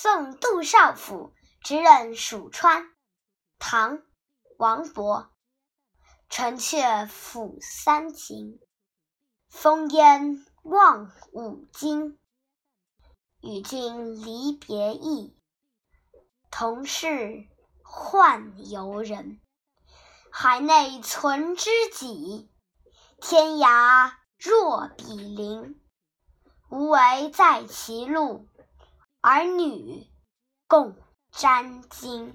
送杜少府之任蜀川。唐·王勃。城阙辅三秦，风烟望五津。与君离别意，同是宦游人。海内存知己，天涯若比邻。无为在歧路，儿女共沾巾。